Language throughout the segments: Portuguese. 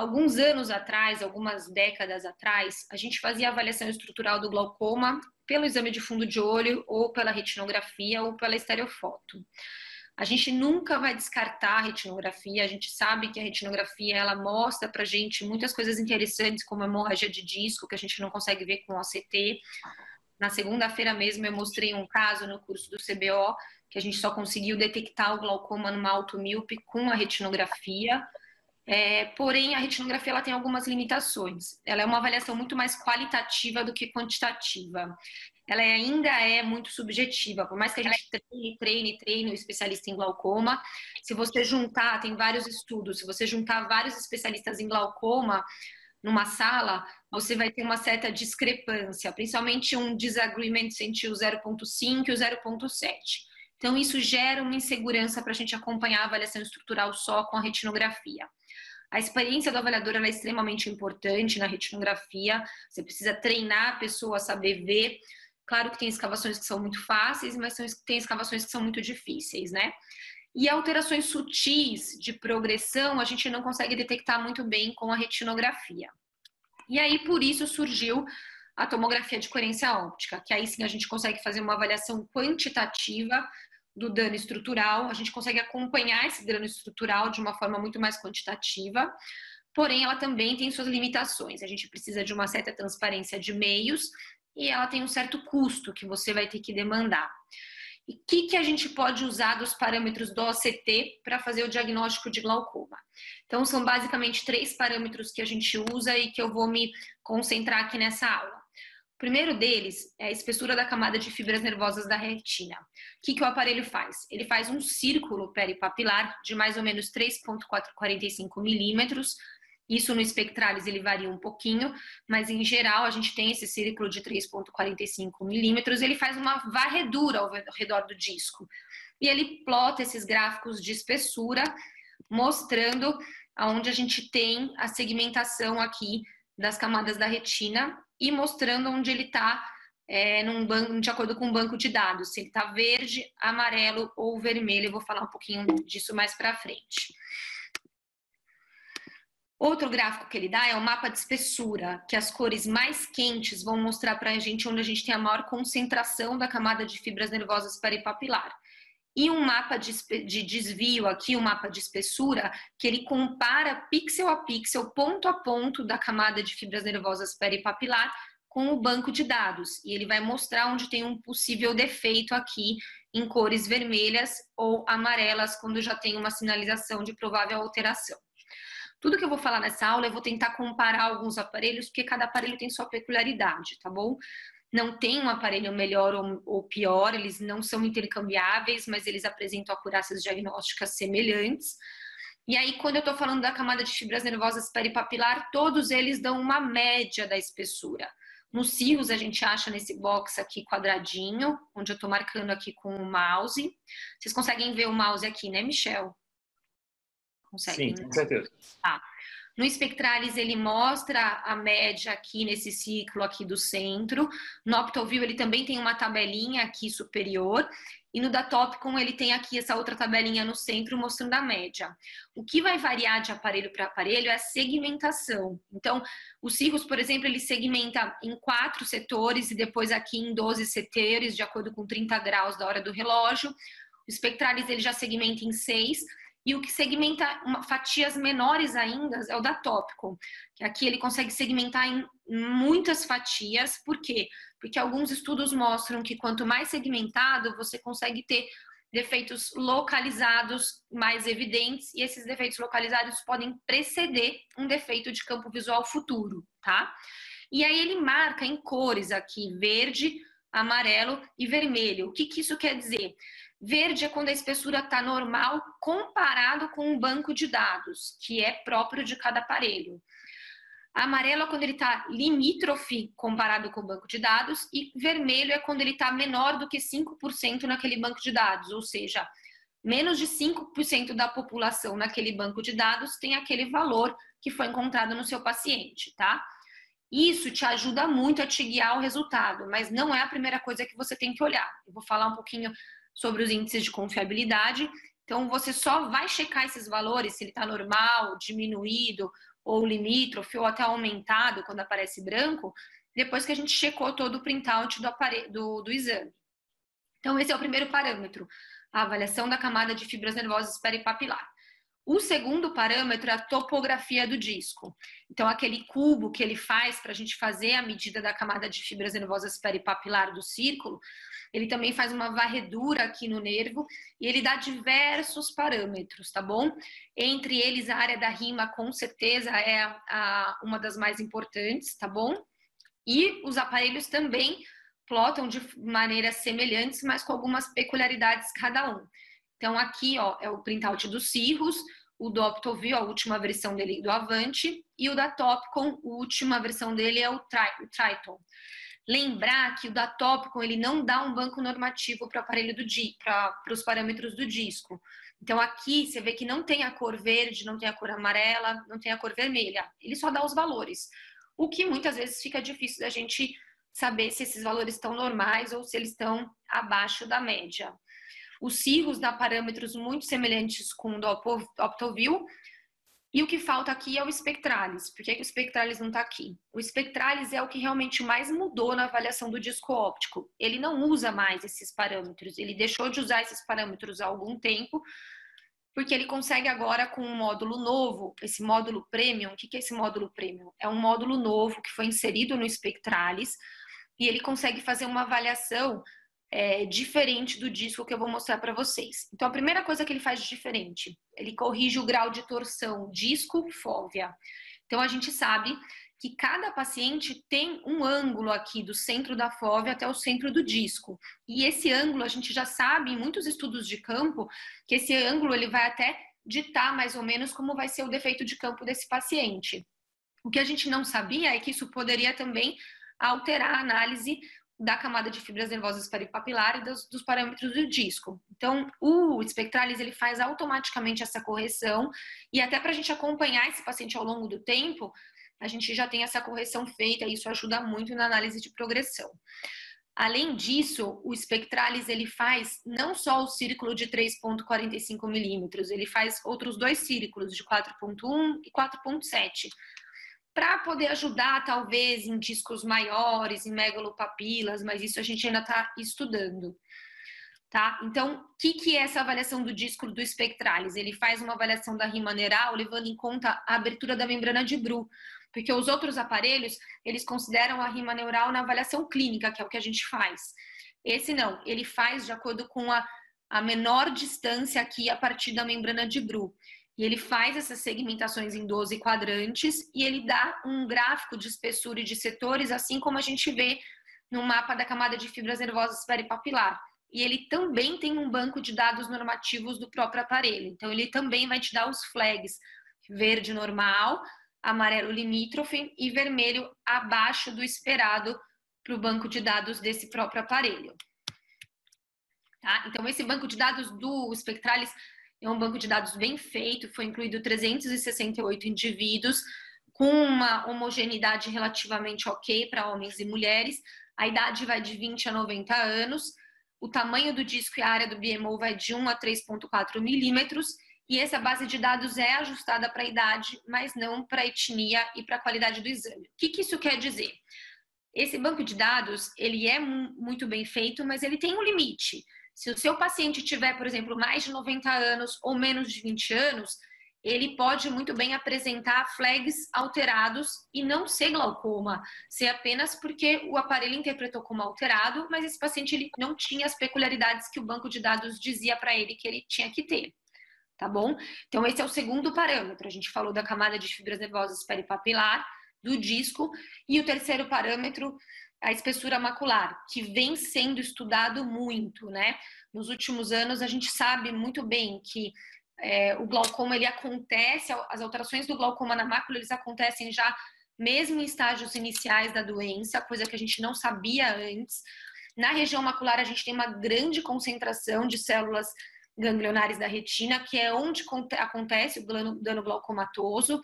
alguns anos atrás, algumas décadas atrás, a gente fazia avaliação estrutural do glaucoma pelo exame de fundo de olho, ou pela retinografia, ou pela estereofoto. A gente nunca vai descartar a retinografia, a gente sabe que a retinografia ela mostra pra gente muitas coisas interessantes, como a hemorragia de disco, que a gente não consegue ver com OCT. Na segunda-feira mesmo eu mostrei um caso no curso do CBO, que a gente só conseguiu detectar o glaucoma numa automíope com a retinografia. É, porém, a retinografia ela tem algumas limitações. Ela é uma avaliação muito mais qualitativa do que quantitativa. Ela ainda é muito subjetiva, por mais que a gente treine, treine, treine o especialista em glaucoma. Se você juntar, tem vários estudos, se você juntar vários especialistas em glaucoma numa sala, você vai ter uma certa discrepância, principalmente um disagreement entre o 0,5 e o 0,7. Então, isso gera uma insegurança para a gente acompanhar a avaliação estrutural só com a retinografia. A experiência do avaliador é extremamente importante na retinografia. Você precisa treinar a pessoa a saber ver. Claro que tem escavações que são muito fáceis, mas tem escavações que são muito difíceis, né? E alterações sutis de progressão a gente não consegue detectar muito bem com a retinografia. E aí, por isso, surgiu a tomografia de coerência óptica, que aí sim a gente consegue fazer uma avaliação quantitativa do dano estrutural, a gente consegue acompanhar esse dano estrutural de uma forma muito mais quantitativa, porém ela também tem suas limitações. A gente precisa de uma certa transparência de meios e ela tem um certo custo que você vai ter que demandar. E o que, que a gente pode usar dos parâmetros do OCT para fazer o diagnóstico de glaucoma? Então, são basicamente três parâmetros que a gente usa e que eu vou me concentrar aqui nessa aula primeiro deles é a espessura da camada de fibras nervosas da retina. O que, que o aparelho faz? Ele faz um círculo peripapilar de mais ou menos 3,445 milímetros. Isso no espectralis ele varia um pouquinho, mas em geral a gente tem esse círculo de 3,45 milímetros. Ele faz uma varredura ao redor do disco e ele plota esses gráficos de espessura, mostrando aonde a gente tem a segmentação aqui das camadas da retina e mostrando onde ele está é, de acordo com o banco de dados, se ele está verde, amarelo ou vermelho. Eu vou falar um pouquinho disso mais para frente. Outro gráfico que ele dá é o mapa de espessura, que as cores mais quentes vão mostrar para a gente onde a gente tem a maior concentração da camada de fibras nervosas peripapilar e um mapa de, de, desvio aqui, um mapa de espessura, que ele compara pixel a pixel, ponto a ponto da camada de fibras nervosas peripapilar com o banco de dados. E ele vai mostrar onde tem um possível defeito aqui em cores vermelhas ou amarelas, quando já tem uma sinalização de provável alteração. Tudo que eu vou falar nessa aula, eu vou tentar comparar alguns aparelhos, porque cada aparelho tem sua peculiaridade, tá bom? Não tem um aparelho melhor ou, ou, pior, eles não são intercambiáveis, mas eles apresentam acurácias diagnósticas semelhantes. E aí, quando eu estou falando da camada de fibras nervosas peripapilar, todos eles dão uma média da espessura. Nos cirros, a gente acha nesse box aqui quadradinho, onde eu estou marcando aqui com o mouse. Vocês conseguem ver o mouse aqui, né, Michel? Conseguem? Sim, com certeza. Tá. No Spectralis ele mostra a média aqui nesse ciclo aqui do centro. No OptoView ele também tem uma tabelinha aqui superior. E no Datopicon ele tem aqui essa outra tabelinha no centro mostrando a média. O que vai variar de aparelho para aparelho é a segmentação. Então, o Cirrus, por exemplo, ele segmenta em quatro setores e depois aqui em 12 setores, de acordo com 30 graus da hora do relógio. O Spectralis ele já segmenta em seis e o que segmenta uma, fatias menores ainda é o da Tópico, que aqui ele consegue segmentar em muitas fatias. Por quê? Porque alguns estudos mostram que quanto mais segmentado, você consegue ter defeitos localizados mais evidentes, e esses defeitos localizados podem preceder um defeito de campo visual futuro, tá? E aí ele marca em cores aqui, verde, amarelo e vermelho. O que, que isso quer dizer? Verde é quando a espessura está normal comparado com um banco de dados, que é próprio de cada aparelho. Amarelo é quando ele está limítrofe comparado com o banco de dados, e vermelho é quando ele está menor do que 5% naquele banco de dados, ou seja, menos de 5% da população naquele banco de dados tem aquele valor que foi encontrado no seu paciente, tá? Isso te ajuda muito a te guiar o resultado, mas não é a primeira coisa que você tem que olhar. Eu vou falar um pouquinho sobre os índices de confiabilidade. Então, você só vai checar esses valores, se ele está normal, diminuído ou limítrofe, ou até aumentado quando aparece branco, depois que a gente checou todo o printout do, do, do exame. Então, esse é o primeiro parâmetro, a avaliação da camada de fibras nervosas peripapilar. O segundo parâmetro é a topografia do disco. Então, aquele cubo que ele faz para a gente fazer a medida da camada de fibras nervosas peripapilar do círculo, ele também faz uma varredura aqui no nervo e ele dá diversos parâmetros, tá bom? Entre eles, a área da rima, com certeza, é a, a, uma das mais importantes, tá bom? E os aparelhos também plotam de maneiras semelhantes, mas com algumas peculiaridades cada um. Então, aqui ó, é o printout dos Cirrus, o do Optoview, a última versão dele do Avante, e o da Topcon, a última versão dele é o, Tri o Triton. Lembrar que o da Topcon ele não dá um banco normativo para o aparelho do para os parâmetros do disco. Então aqui você vê que não tem a cor verde, não tem a cor amarela, não tem a cor vermelha. Ele só dá os valores. O que muitas vezes fica difícil da gente saber se esses valores estão normais ou se eles estão abaixo da média. Os cirros dá parâmetros muito semelhantes com o do Optoview. E o que falta aqui é o Spectralis. Por que, o Spectralis não está aqui? O Spectralis é o que realmente mais mudou na avaliação do disco óptico. Ele não usa mais esses parâmetros. Ele deixou de usar esses parâmetros há algum tempo, porque ele consegue agora com um módulo novo, esse módulo Premium. O que é esse módulo Premium? É um módulo novo que foi inserido no Spectralis e ele consegue fazer uma avaliação é, diferente do disco que eu vou mostrar para vocês. Então, a primeira coisa que ele faz de diferente, ele corrige o grau de torção disco-fóvea. Então, a gente sabe que cada paciente tem um ângulo aqui do centro da fóvea até o centro do disco. E esse ângulo, a gente já sabe em muitos estudos de campo, que esse ângulo ele vai até ditar mais ou menos como vai ser o defeito de campo desse paciente. O que a gente não sabia é que isso poderia também alterar a análise da camada de fibras nervosas peripapilar e dos, dos, parâmetros do disco. Então, o Spectralis ele faz automaticamente essa correção e até para a gente acompanhar esse paciente ao longo do tempo, a gente já tem essa correção feita e isso ajuda muito na análise de progressão. Além disso, o Spectralis ele faz não só o círculo de 3.45 milímetros, ele faz outros dois círculos de 4.1 e 4.7 para poder ajudar, talvez, em discos maiores, em megalopapilas, mas isso a gente ainda está estudando. Tá? Então, o que, que é essa avaliação do disco do Spectralis? Ele faz uma avaliação da rima neural, levando em conta a abertura da membrana de Bru, porque os outros aparelhos, eles consideram a rima neural na avaliação clínica, que é o que a gente faz. Esse não, ele faz de acordo com a, a menor distância aqui a partir da membrana de Bru. E ele faz essas segmentações em 12 quadrantes e ele dá um gráfico de espessura e de setores, assim como a gente vê no mapa da camada de fibras nervosas peripapilar. E ele também tem um banco de dados normativos do próprio aparelho. Então, ele também vai te dar os flags verde normal, amarelo limítrofe e vermelho abaixo do esperado para o banco de dados desse próprio aparelho. Tá? Então, esse banco de dados do Spectralis é um banco de dados bem feito, foi incluído 368 indivíduos, com uma homogeneidade relativamente ok para homens e mulheres. A idade vai de 20 a 90 anos. O tamanho do disco e a área do BMO vai de 1 a 3,4 milímetros. E essa base de dados é ajustada para a idade, mas não para a etnia e para a qualidade do exame. O que, que isso quer dizer? Esse banco de dados, ele é muito bem feito, mas ele tem um limite. Se o seu paciente tiver, por exemplo, mais de 90 anos ou menos de 20 anos, ele pode muito bem apresentar flags alterados e não ser glaucoma, ser apenas porque o aparelho interpretou como alterado, mas esse paciente ele não tinha as peculiaridades que o banco de dados dizia para ele que ele tinha que ter. Tá bom? Então, esse é o segundo parâmetro. A gente falou da camada de fibras nervosas peripapilar, do disco, e o terceiro parâmetro a espessura macular, que vem sendo estudado muito, né? Nos últimos anos, a gente sabe muito bem que é, o glaucoma ele acontece, as alterações do glaucoma na mácula eles acontecem já mesmo em estágios iniciais da doença, coisa que a gente não sabia antes. Na região macular, a gente tem uma grande concentração de células ganglionares da retina, que é onde acontece o dano glaucomatoso.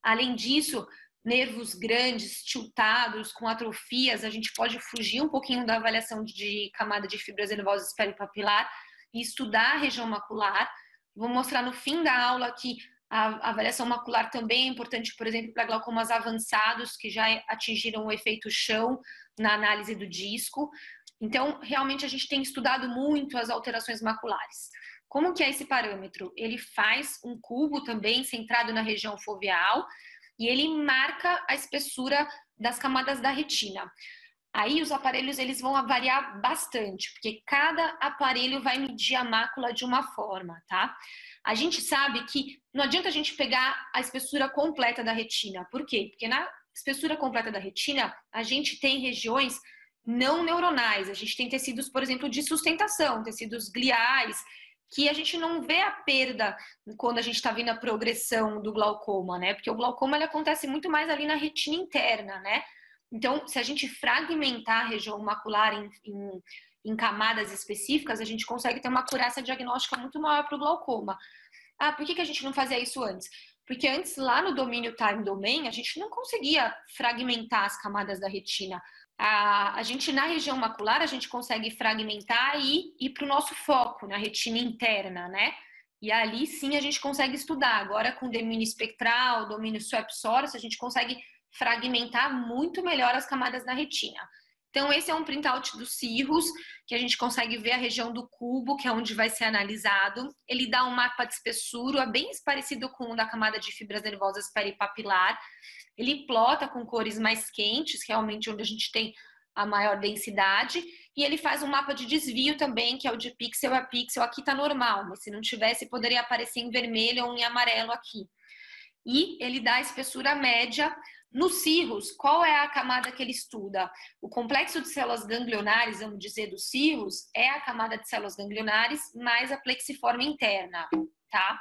Além disso, nervos grandes, tiltados, com atrofias, a gente pode fugir um pouquinho da avaliação de camada de fibras nervosas peripapilar e estudar a região macular. Vou mostrar no fim da aula que A avaliação macular também é importante, por exemplo, para glaucomas avançados que já atingiram o efeito chão na análise do disco. Então, realmente a gente tem estudado muito as alterações maculares. Como que é esse parâmetro? Ele faz um cubo também centrado na região foveal e ele marca a espessura das camadas da retina. Aí os aparelhos eles vão variar bastante, porque cada aparelho vai medir a mácula de uma forma, tá? A gente sabe que não adianta a gente pegar a espessura completa da retina. Por quê? Porque na espessura completa da retina, a gente tem regiões não neuronais, a gente tem tecidos, por exemplo, de sustentação, tecidos gliais, que a gente não vê a perda quando a gente está vendo a progressão do glaucoma, né? Porque o glaucoma ele acontece muito mais ali na retina interna, né? Então, se a gente fragmentar a região macular em, em, em camadas específicas, a gente consegue ter uma acurácia diagnóstica muito maior para o glaucoma. Ah, por que, que a gente não fazia isso antes? Porque antes, lá no domínio time domain, a gente não conseguia fragmentar as camadas da retina. A, a gente, na região macular, a gente consegue fragmentar e ir para o nosso foco, na retina interna, né? E ali sim a gente consegue estudar. Agora, com domínio espectral, domínio swap source, a gente consegue fragmentar muito melhor as camadas da retina. Então, esse é um printout dos cirros, que a gente consegue ver a região do cubo, que é onde vai ser analisado. Ele dá um mapa de espessura bem parecido com o da camada de fibras nervosas peripapilar. Ele plota com cores mais quentes, realmente onde a gente tem a maior densidade. E ele faz um mapa de desvio também, que é o de pixel a pixel. Aqui está normal, mas se não tivesse, poderia aparecer em vermelho ou em amarelo aqui. E ele dá a espessura média nos cirros, qual é a camada que ele estuda? O complexo de células ganglionares, vamos dizer, dos cirros, é a camada de células ganglionares mais a plexiforme interna, tá?